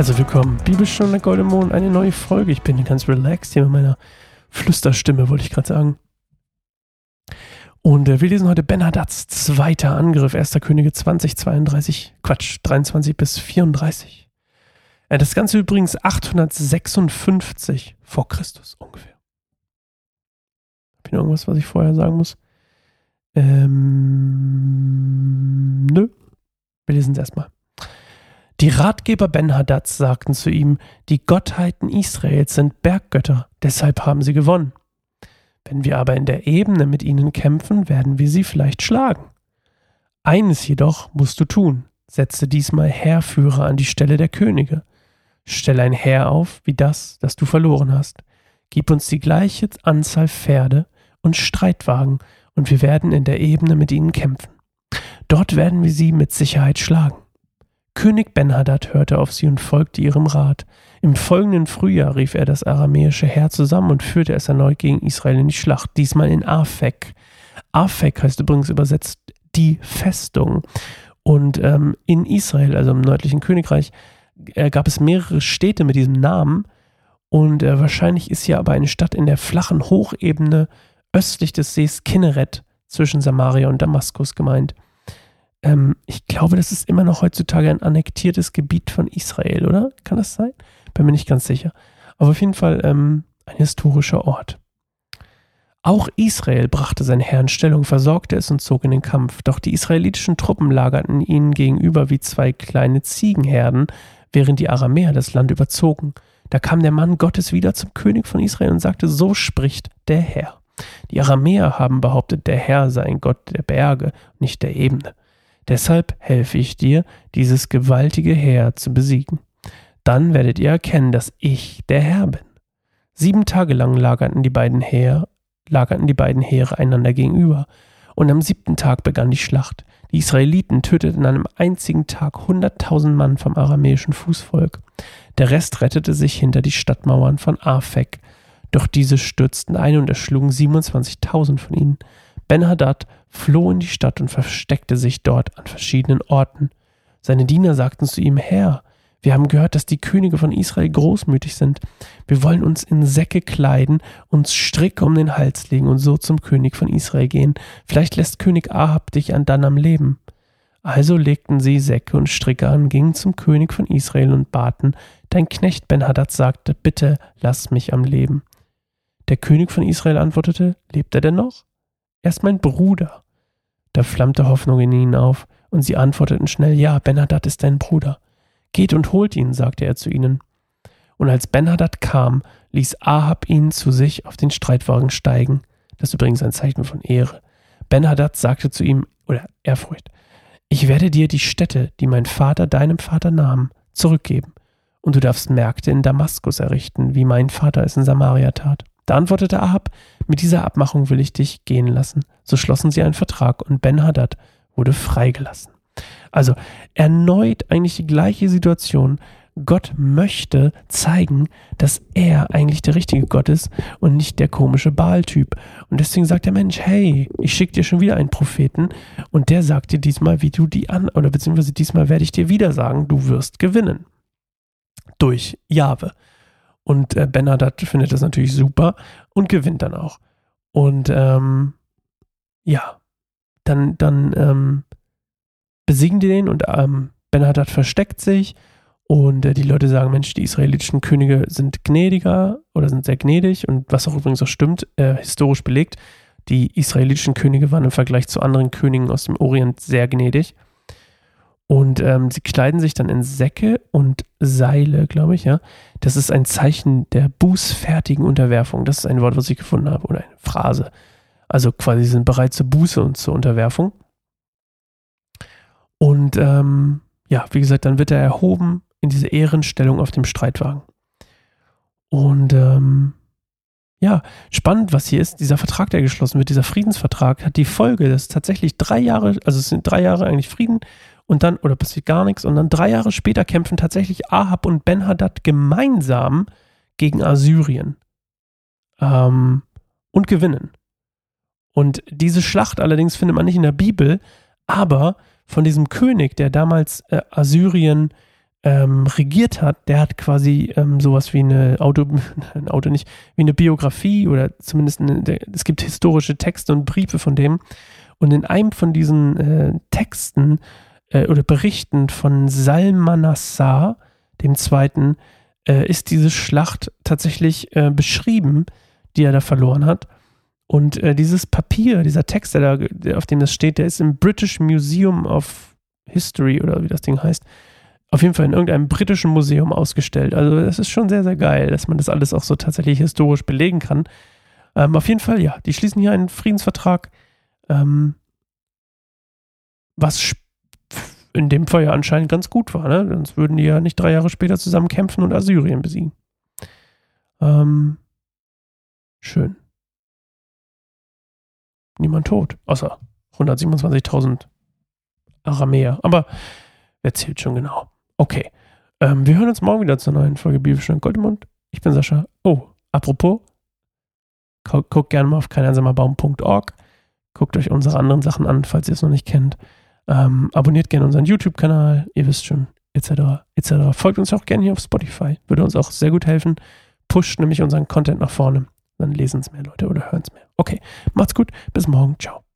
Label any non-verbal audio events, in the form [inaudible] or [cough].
Herzlich willkommen. Bibelstunde Golden Mond, eine neue Folge. Ich bin ganz relaxed hier mit meiner Flüsterstimme, wollte ich gerade sagen. Und äh, wir lesen heute Ben Hadads zweiter Angriff, 1. Könige 20, 32, Quatsch, 23 bis 34. Äh, das Ganze übrigens 856 vor Christus ungefähr. Habe ich noch irgendwas, was ich vorher sagen muss? Ähm, nö. Wir lesen es erstmal. Die Ratgeber Ben-Hadads sagten zu ihm, die Gottheiten Israels sind Berggötter, deshalb haben sie gewonnen. Wenn wir aber in der Ebene mit ihnen kämpfen, werden wir sie vielleicht schlagen. Eines jedoch musst du tun, setze diesmal Heerführer an die Stelle der Könige. Stell ein Heer auf, wie das, das du verloren hast. Gib uns die gleiche Anzahl Pferde und Streitwagen, und wir werden in der Ebene mit ihnen kämpfen. Dort werden wir sie mit Sicherheit schlagen. König Ben-Hadad hörte auf sie und folgte ihrem Rat. Im folgenden Frühjahr rief er das aramäische Heer zusammen und führte es erneut gegen Israel in die Schlacht, diesmal in Afek. Afek heißt übrigens übersetzt die Festung. Und ähm, in Israel, also im nördlichen Königreich, äh, gab es mehrere Städte mit diesem Namen. Und äh, wahrscheinlich ist hier aber eine Stadt in der flachen Hochebene östlich des Sees Kinneret zwischen Samaria und Damaskus gemeint. Ähm, ich glaube, das ist immer noch heutzutage ein annektiertes Gebiet von Israel, oder? Kann das sein? Bin mir nicht ganz sicher. Aber auf jeden Fall ähm, ein historischer Ort. Auch Israel brachte sein Herr in Stellung, versorgte es und zog in den Kampf. Doch die israelitischen Truppen lagerten ihnen gegenüber wie zwei kleine Ziegenherden, während die Aramäer das Land überzogen. Da kam der Mann Gottes wieder zum König von Israel und sagte, so spricht der Herr. Die Aramäer haben behauptet, der Herr sei ein Gott der Berge, nicht der Ebene. Deshalb helfe ich dir, dieses gewaltige Heer zu besiegen. Dann werdet ihr erkennen, dass ich der Herr bin. Sieben Tage lang lagerten die beiden Heere, lagerten die beiden Heere einander gegenüber. Und am siebten Tag begann die Schlacht. Die Israeliten töteten an einem einzigen Tag hunderttausend Mann vom aramäischen Fußvolk. Der Rest rettete sich hinter die Stadtmauern von Afek. Doch diese stürzten ein und erschlugen 27.000 von ihnen. Ben-Hadad floh in die Stadt und versteckte sich dort an verschiedenen Orten. Seine Diener sagten zu ihm, Herr, wir haben gehört, dass die Könige von Israel großmütig sind. Wir wollen uns in Säcke kleiden, uns Stricke um den Hals legen und so zum König von Israel gehen. Vielleicht lässt König Ahab dich an dann am Leben. Also legten sie Säcke und Stricke an, gingen zum König von Israel und baten, Dein Knecht Ben-Hadad sagte, bitte lass mich am Leben. Der König von Israel antwortete, Lebt er denn noch? Er ist mein Bruder. Da flammte Hoffnung in ihnen auf, und sie antworteten schnell, ja, Benhadad ist dein Bruder. Geht und holt ihn, sagte er zu ihnen. Und als Benhadad kam, ließ Ahab ihn zu sich auf den Streitwagen steigen. Das ist übrigens ein Zeichen von Ehre. Benhadad sagte zu ihm, oder Ehrfurcht, ich werde dir die Städte, die mein Vater deinem Vater nahm, zurückgeben, und du darfst Märkte in Damaskus errichten, wie mein Vater es in Samaria tat. Da antwortete Ahab, mit dieser Abmachung will ich dich gehen lassen. So schlossen sie einen Vertrag und Ben-Hadad wurde freigelassen. Also erneut eigentlich die gleiche Situation. Gott möchte zeigen, dass er eigentlich der richtige Gott ist und nicht der komische Baal-Typ. Und deswegen sagt der Mensch, hey, ich schicke dir schon wieder einen Propheten und der sagt dir diesmal, wie du die an, oder beziehungsweise diesmal werde ich dir wieder sagen, du wirst gewinnen. Durch Jahwe. Und äh, Bernadette findet das natürlich super und gewinnt dann auch. Und ähm, ja, dann, dann ähm, besiegen die den und ähm, Bernadette versteckt sich und äh, die Leute sagen, Mensch, die israelitischen Könige sind gnädiger oder sind sehr gnädig und was auch übrigens auch stimmt, äh, historisch belegt, die israelitischen Könige waren im Vergleich zu anderen Königen aus dem Orient sehr gnädig. Und ähm, sie kleiden sich dann in Säcke und Seile, glaube ich, ja. Das ist ein Zeichen der bußfertigen Unterwerfung. Das ist ein Wort, was ich gefunden habe, oder eine Phrase. Also quasi sind bereit zur Buße und zur Unterwerfung. Und ähm, ja, wie gesagt, dann wird er erhoben in diese Ehrenstellung auf dem Streitwagen. Und ähm, ja, spannend, was hier ist. Dieser Vertrag, der geschlossen wird, dieser Friedensvertrag, hat die Folge, dass tatsächlich drei Jahre, also es sind drei Jahre eigentlich Frieden und dann, oder passiert gar nichts, und dann drei Jahre später kämpfen tatsächlich Ahab und Ben-Hadad gemeinsam gegen Assyrien ähm, und gewinnen. Und diese Schlacht allerdings findet man nicht in der Bibel, aber von diesem König, der damals äh, Assyrien ähm, regiert hat, der hat quasi ähm, sowas wie eine Auto, [laughs] ein Auto nicht, wie eine Biografie oder zumindest eine, es gibt historische Texte und Briefe von dem. Und in einem von diesen äh, Texten äh, oder Berichten von Salmanassar, dem Zweiten, äh, ist diese Schlacht tatsächlich äh, beschrieben, die er da verloren hat. Und äh, dieses Papier, dieser Text, der da, auf dem das steht, der ist im British Museum of History oder wie das Ding heißt, auf jeden Fall in irgendeinem britischen Museum ausgestellt. Also es ist schon sehr, sehr geil, dass man das alles auch so tatsächlich historisch belegen kann. Ähm, auf jeden Fall, ja, die schließen hier einen Friedensvertrag, ähm, was in dem Fall ja anscheinend ganz gut war, ne? Sonst würden die ja nicht drei Jahre später zusammen kämpfen und Assyrien besiegen. Ähm, schön. Niemand tot, außer 127.000 Aramäer. Aber wer zählt schon genau? Okay. Ähm, wir hören uns morgen wieder zur neuen Folge Bibelstein Goldmund. Ich bin Sascha. Oh, apropos, guckt guck gerne mal auf keineinsamerbaum.org. Guckt euch unsere anderen Sachen an, falls ihr es noch nicht kennt. Ähm, abonniert gerne unseren YouTube-Kanal, ihr wisst schon, etc. etc. Folgt uns auch gerne hier auf Spotify, würde uns auch sehr gut helfen. Pusht nämlich unseren Content nach vorne. Dann lesen es mehr Leute oder hören es mehr. Okay, macht's gut, bis morgen, ciao.